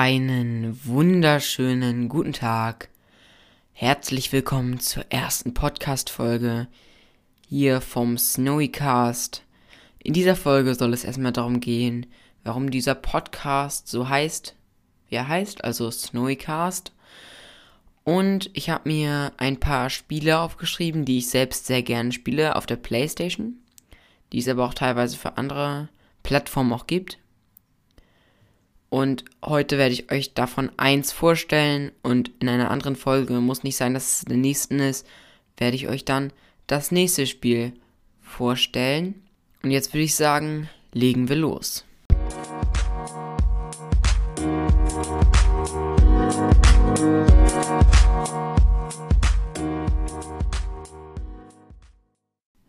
Einen wunderschönen guten Tag. Herzlich willkommen zur ersten Podcast-Folge hier vom Snowycast. In dieser Folge soll es erstmal darum gehen, warum dieser Podcast so heißt, wie er heißt, also Snowycast. Und ich habe mir ein paar Spiele aufgeschrieben, die ich selbst sehr gerne spiele auf der PlayStation, die es aber auch teilweise für andere Plattformen auch gibt. Und heute werde ich euch davon eins vorstellen und in einer anderen Folge, muss nicht sein, dass es der nächsten ist, werde ich euch dann das nächste Spiel vorstellen. Und jetzt würde ich sagen, legen wir los.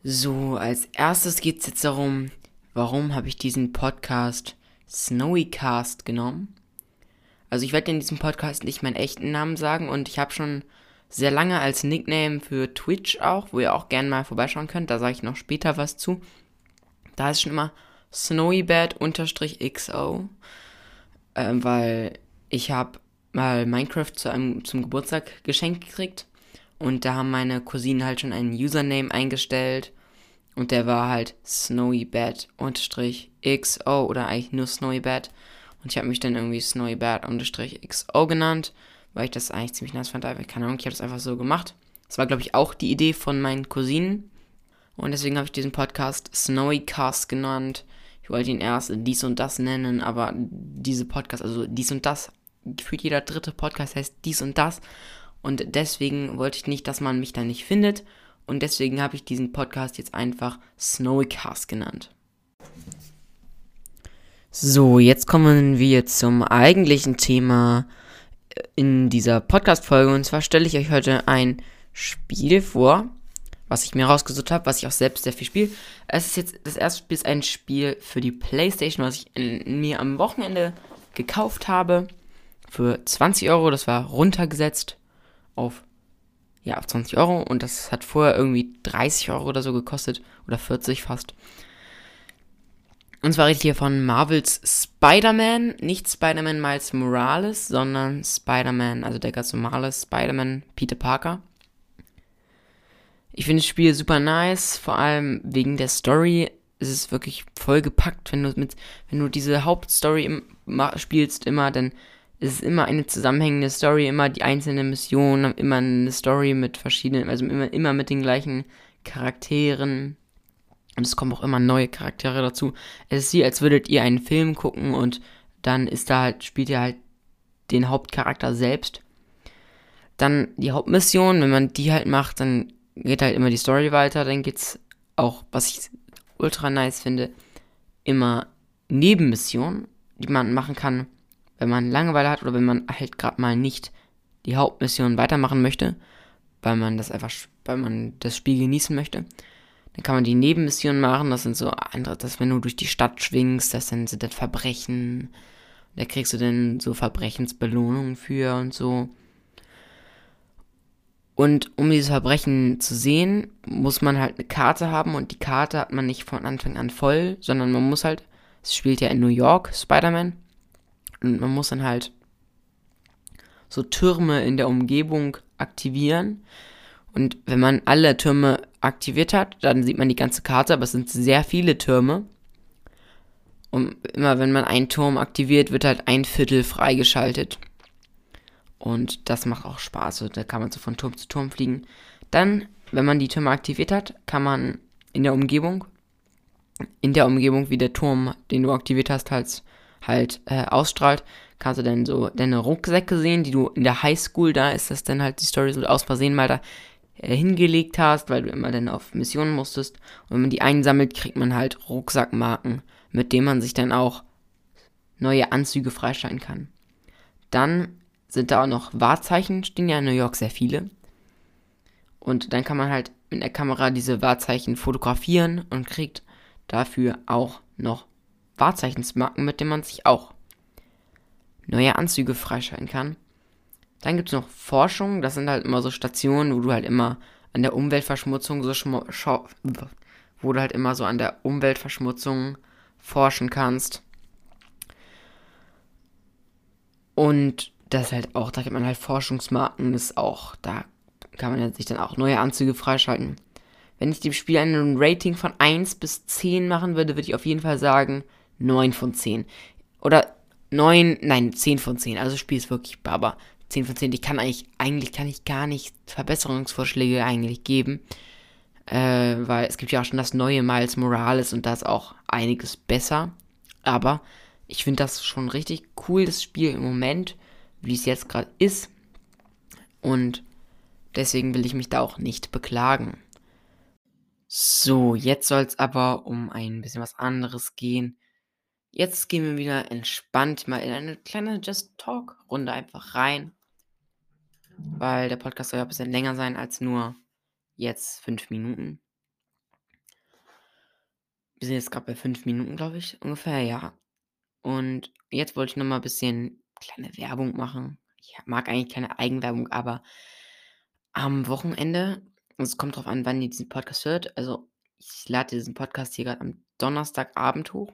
So, als erstes geht es jetzt darum, warum habe ich diesen Podcast Snowycast genommen. Also ich werde in diesem Podcast nicht meinen echten Namen sagen und ich habe schon sehr lange als Nickname für Twitch auch, wo ihr auch gerne mal vorbeischauen könnt, da sage ich noch später was zu. Da ist schon immer snowybad-xo, äh, weil ich habe mal Minecraft zu einem, zum Geburtstag geschenkt gekriegt und da haben meine Cousinen halt schon einen Username eingestellt und der war halt snowybad-xo oder eigentlich nur snowybad. Und ich habe mich dann irgendwie snowybad-xo genannt, weil ich das eigentlich ziemlich nice fand. Aber keine Ahnung, ich habe das einfach so gemacht. Das war, glaube ich, auch die Idee von meinen Cousinen. Und deswegen habe ich diesen Podcast Snowycast genannt. Ich wollte ihn erst dies und das nennen, aber diese Podcast, also dies und das, gefühlt jeder dritte Podcast heißt dies und das. Und deswegen wollte ich nicht, dass man mich da nicht findet. Und deswegen habe ich diesen Podcast jetzt einfach Snowycast genannt. So, jetzt kommen wir zum eigentlichen Thema in dieser Podcast-Folge. Und zwar stelle ich euch heute ein Spiel vor, was ich mir rausgesucht habe, was ich auch selbst sehr viel spiele. Es ist jetzt, das erste Spiel ist ein Spiel für die Playstation, was ich in, mir am Wochenende gekauft habe. Für 20 Euro. Das war runtergesetzt auf ja, auf 20 Euro und das hat vorher irgendwie 30 Euro oder so gekostet oder 40 fast. Und zwar rede ich hier von Marvels Spider-Man, nicht Spider-Man Miles Morales, sondern Spider-Man, also der ganz normale Spider-Man Peter Parker. Ich finde das Spiel super nice, vor allem wegen der Story. Es ist wirklich voll gepackt, wenn du mit, wenn du diese Hauptstory im, spielst immer, dann es ist immer eine zusammenhängende Story, immer die einzelnen Missionen, immer eine Story mit verschiedenen, also immer, immer mit den gleichen Charakteren. Und es kommen auch immer neue Charaktere dazu. Es ist wie, als würdet ihr einen Film gucken und dann ist da halt, spielt ihr halt den Hauptcharakter selbst. Dann die Hauptmission, wenn man die halt macht, dann geht halt immer die Story weiter. Dann geht's auch, was ich ultra nice finde, immer Nebenmissionen, die man machen kann wenn man Langeweile hat oder wenn man halt gerade mal nicht die Hauptmission weitermachen möchte, weil man das einfach, weil man das Spiel genießen möchte, dann kann man die Nebenmissionen machen. Das sind so andere, dass wenn du durch die Stadt schwingst, das sind, sind das Verbrechen. Da kriegst du dann so Verbrechensbelohnungen für und so. Und um dieses Verbrechen zu sehen, muss man halt eine Karte haben und die Karte hat man nicht von Anfang an voll, sondern man muss halt, es spielt ja in New York, Spider-Man, und man muss dann halt so Türme in der Umgebung aktivieren. Und wenn man alle Türme aktiviert hat, dann sieht man die ganze Karte, aber es sind sehr viele Türme. Und immer wenn man einen Turm aktiviert, wird halt ein Viertel freigeschaltet. Und das macht auch Spaß. Also da kann man so von Turm zu Turm fliegen. Dann, wenn man die Türme aktiviert hat, kann man in der Umgebung, in der Umgebung, wie der Turm, den du aktiviert hast, halt halt äh, ausstrahlt, kannst du dann so deine Rucksäcke sehen, die du in der Highschool, da ist das dann halt die Story so aus Versehen mal da hingelegt hast, weil du immer dann auf Missionen musstest. Und wenn man die einsammelt, kriegt man halt Rucksackmarken, mit denen man sich dann auch neue Anzüge freischalten kann. Dann sind da auch noch Wahrzeichen, stehen ja in New York sehr viele. Und dann kann man halt mit der Kamera diese Wahrzeichen fotografieren und kriegt dafür auch noch Wahrzeichensmarken, mit denen man sich auch neue Anzüge freischalten kann. Dann gibt es noch Forschung, das sind halt immer so Stationen, wo du halt immer an der Umweltverschmutzung so wo du halt immer so an der Umweltverschmutzung forschen kannst. Und das halt auch, da gibt man halt Forschungsmarken, ist auch, da kann man sich dann auch neue Anzüge freischalten. Wenn ich dem Spiel ein Rating von 1 bis 10 machen würde, würde ich auf jeden Fall sagen 9 von 10. Oder 9, nein, 10 von 10. Also das Spiel ist wirklich Baba. 10 von 10. Ich kann eigentlich, eigentlich kann ich gar nicht Verbesserungsvorschläge eigentlich geben. Äh, weil es gibt ja auch schon das neue Miles Morales und da ist auch einiges besser. Aber ich finde das schon richtig cool, das Spiel im Moment, wie es jetzt gerade ist. Und deswegen will ich mich da auch nicht beklagen. So, jetzt soll es aber um ein bisschen was anderes gehen. Jetzt gehen wir wieder entspannt mal in eine kleine Just Talk-Runde einfach rein. Weil der Podcast soll ja ein bisschen länger sein als nur jetzt fünf Minuten. Wir sind jetzt gerade bei fünf Minuten, glaube ich, ungefähr, ja. Und jetzt wollte ich nochmal ein bisschen kleine Werbung machen. Ich mag eigentlich keine Eigenwerbung, aber am Wochenende es kommt drauf an, wann ihr diesen Podcast hört. Also, ich lade diesen Podcast hier gerade am Donnerstagabend hoch.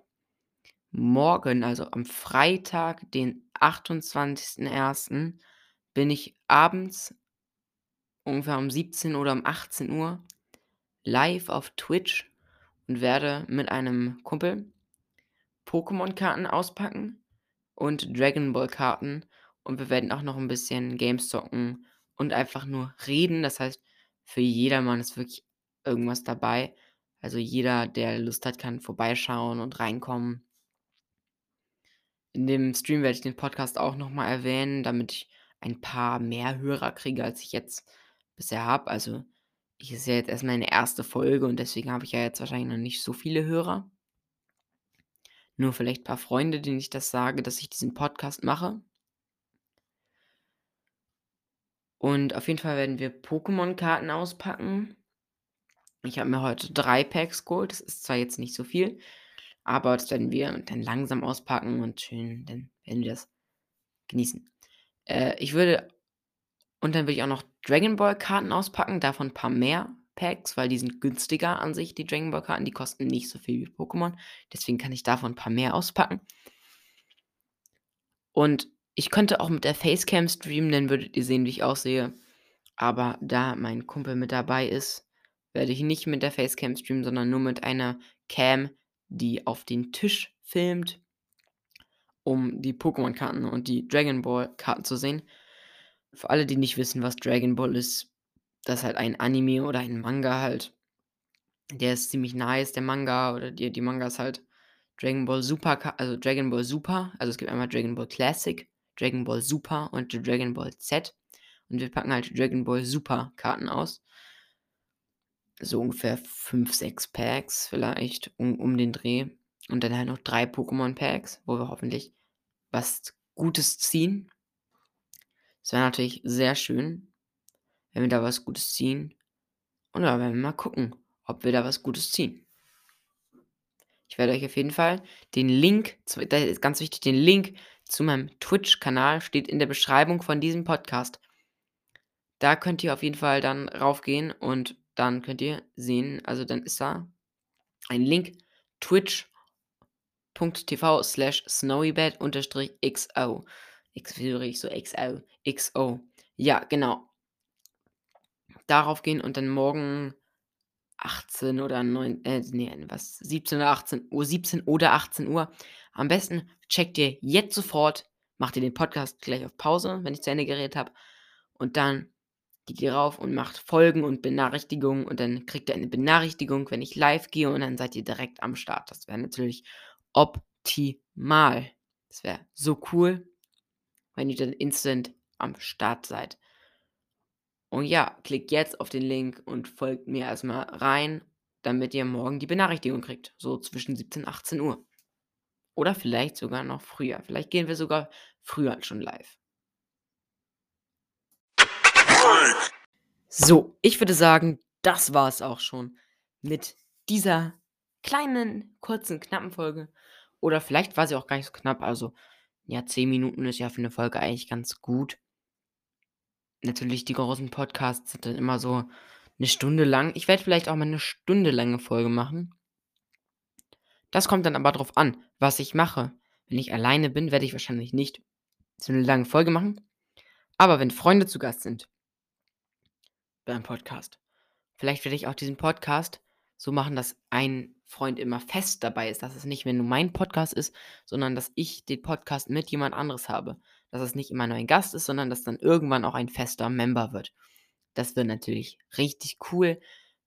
Morgen, also am Freitag, den 28.01., bin ich abends ungefähr um 17 oder um 18 Uhr live auf Twitch und werde mit einem Kumpel Pokémon-Karten auspacken und Dragon Ball-Karten. Und wir werden auch noch ein bisschen Games zocken und einfach nur reden. Das heißt, für jedermann ist wirklich irgendwas dabei. Also jeder, der Lust hat, kann vorbeischauen und reinkommen. In dem Stream werde ich den Podcast auch nochmal erwähnen, damit ich ein paar mehr Hörer kriege, als ich jetzt bisher habe. Also ich ist ja jetzt erst meine erste Folge und deswegen habe ich ja jetzt wahrscheinlich noch nicht so viele Hörer. Nur vielleicht ein paar Freunde, denen ich das sage, dass ich diesen Podcast mache. Und auf jeden Fall werden wir Pokémon-Karten auspacken. Ich habe mir heute drei Packs geholt. Das ist zwar jetzt nicht so viel, aber das werden wir dann langsam auspacken und schön, dann werden wir das genießen. Äh, ich würde, und dann würde ich auch noch Dragon Ball Karten auspacken, davon ein paar mehr Packs, weil die sind günstiger an sich, die Dragon Ball Karten. Die kosten nicht so viel wie Pokémon. Deswegen kann ich davon ein paar mehr auspacken. Und ich könnte auch mit der Facecam streamen, dann würdet ihr sehen, wie ich aussehe. Aber da mein Kumpel mit dabei ist, werde ich nicht mit der Facecam streamen, sondern nur mit einer Cam, die auf den Tisch filmt, um die Pokémon-Karten und die Dragon Ball-Karten zu sehen. Für alle, die nicht wissen, was Dragon Ball ist, das ist halt ein Anime oder ein Manga halt. Der ist ziemlich nice, der Manga, oder die, die Manga ist halt Dragon Ball Super, also Dragon Ball Super, also es gibt einmal Dragon Ball Classic Dragon Ball Super und Dragon Ball Z. Und wir packen halt Dragon Ball Super Karten aus. So ungefähr 5, 6 Packs vielleicht um, um den Dreh. Und dann halt noch drei Pokémon Packs, wo wir hoffentlich was Gutes ziehen. Das wäre natürlich sehr schön, wenn wir da was Gutes ziehen. Und da werden wir mal gucken, ob wir da was Gutes ziehen. Ich werde euch auf jeden Fall den Link, das ist ganz wichtig, den Link zu meinem Twitch-Kanal steht in der Beschreibung von diesem Podcast. Da könnt ihr auf jeden Fall dann raufgehen und dann könnt ihr sehen, also dann ist da ein Link twitch.tv slash snowybed unterstrich xo. X ich so xo. xo. Ja, genau. Darauf gehen und dann morgen 18 oder 9, äh, nee, was, 17 oder 18 Uhr, 17 oder 18 Uhr. Am besten checkt ihr jetzt sofort, macht ihr den Podcast gleich auf Pause, wenn ich zu Ende geredet habe. Und dann geht ihr rauf und macht Folgen und Benachrichtigungen und dann kriegt ihr eine Benachrichtigung, wenn ich live gehe und dann seid ihr direkt am Start. Das wäre natürlich optimal. Das wäre so cool, wenn ihr dann instant am Start seid. Und ja, klickt jetzt auf den Link und folgt mir erstmal rein, damit ihr morgen die Benachrichtigung kriegt. So zwischen 17 und 18 Uhr. Oder vielleicht sogar noch früher. Vielleicht gehen wir sogar früher schon live. So, ich würde sagen, das war es auch schon mit dieser kleinen, kurzen, knappen Folge. Oder vielleicht war sie auch gar nicht so knapp. Also, ja, 10 Minuten ist ja für eine Folge eigentlich ganz gut natürlich die großen Podcasts sind dann immer so eine Stunde lang. Ich werde vielleicht auch mal eine Stunde lange Folge machen. Das kommt dann aber drauf an, was ich mache. Wenn ich alleine bin, werde ich wahrscheinlich nicht so eine lange Folge machen. Aber wenn Freunde zu Gast sind beim Podcast, vielleicht werde ich auch diesen Podcast so machen, dass ein Freund immer fest dabei ist, dass es nicht mehr nur mein Podcast ist, sondern dass ich den Podcast mit jemand anderes habe. Dass es nicht immer nur ein Gast ist, sondern dass dann irgendwann auch ein fester Member wird. Das wäre natürlich richtig cool,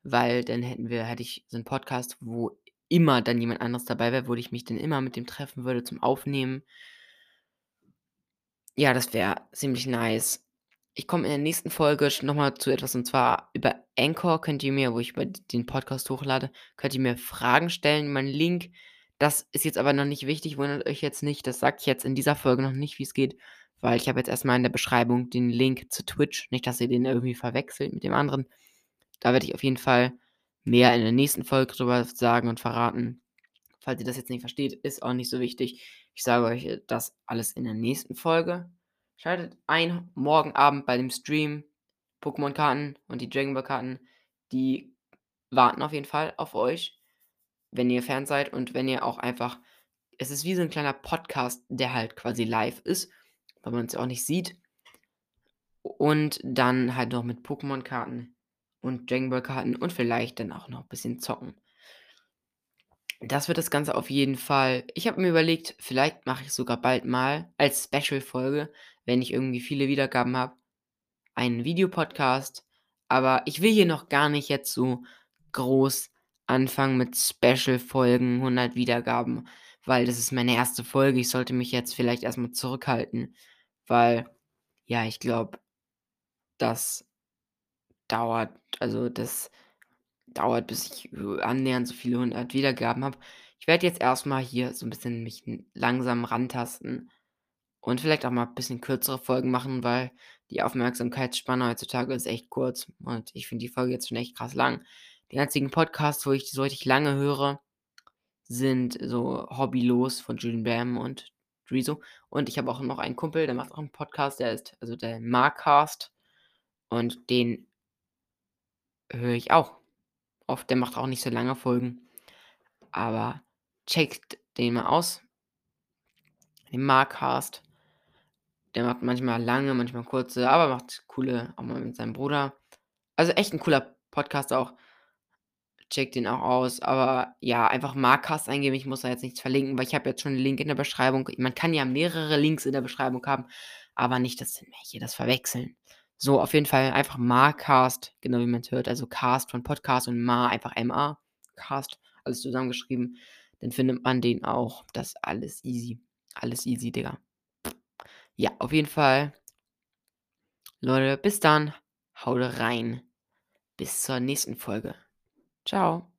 weil dann hätten wir, hätte ich so einen Podcast, wo immer dann jemand anderes dabei wäre, wo ich mich dann immer mit dem treffen würde zum Aufnehmen. Ja, das wäre ziemlich nice. Ich komme in der nächsten Folge nochmal zu etwas und zwar über Anchor könnt ihr mir, wo ich den Podcast hochlade, könnt ihr mir Fragen stellen. Mein Link, das ist jetzt aber noch nicht wichtig, wundert euch jetzt nicht. Das sage ich jetzt in dieser Folge noch nicht, wie es geht, weil ich habe jetzt erstmal in der Beschreibung den Link zu Twitch. Nicht, dass ihr den irgendwie verwechselt mit dem anderen. Da werde ich auf jeden Fall mehr in der nächsten Folge drüber sagen und verraten. Falls ihr das jetzt nicht versteht, ist auch nicht so wichtig. Ich sage euch das alles in der nächsten Folge. Schaltet ein morgen Abend bei dem Stream. Pokémon-Karten und die Dragon Ball-Karten, die warten auf jeden Fall auf euch, wenn ihr Fan seid und wenn ihr auch einfach. Es ist wie so ein kleiner Podcast, der halt quasi live ist, weil man es auch nicht sieht. Und dann halt noch mit Pokémon-Karten und Dragon Ball-Karten und vielleicht dann auch noch ein bisschen zocken. Das wird das Ganze auf jeden Fall. Ich habe mir überlegt, vielleicht mache ich sogar bald mal als Special-Folge, wenn ich irgendwie viele Wiedergaben habe, einen Videopodcast. Aber ich will hier noch gar nicht jetzt so groß anfangen mit Special-Folgen, 100 Wiedergaben, weil das ist meine erste Folge. Ich sollte mich jetzt vielleicht erstmal zurückhalten, weil, ja, ich glaube, das dauert, also das dauert, bis ich annähernd so viele 100 Wiedergaben habe. Ich werde jetzt erstmal hier so ein bisschen mich langsam rantasten und vielleicht auch mal ein bisschen kürzere Folgen machen, weil die Aufmerksamkeitsspanne heutzutage ist echt kurz und ich finde die Folge jetzt schon echt krass lang. Die einzigen Podcasts, wo ich so richtig lange höre, sind so Hobbylos von Julian Bam und Drizo. Und ich habe auch noch einen Kumpel, der macht auch einen Podcast, der ist, also der Markcast. Und den höre ich auch oft. Der macht auch nicht so lange Folgen. Aber checkt den mal aus. Den Markcast. Der macht manchmal lange, manchmal kurze, aber macht coole, auch mal mit seinem Bruder. Also echt ein cooler Podcast auch. Checkt den auch aus. Aber ja, einfach Markcast eingeben. Ich muss da jetzt nichts verlinken, weil ich habe jetzt schon einen Link in der Beschreibung. Man kann ja mehrere Links in der Beschreibung haben, aber nicht, dass welche das verwechseln. So, auf jeden Fall einfach Marcast, genau wie man es hört. Also Cast von Podcast und Ma, einfach MA. Cast, alles zusammengeschrieben. Dann findet man den auch. Das ist alles easy. Alles easy, Digga. Ja, auf jeden Fall. Leute, bis dann. Haut rein. Bis zur nächsten Folge. Ciao.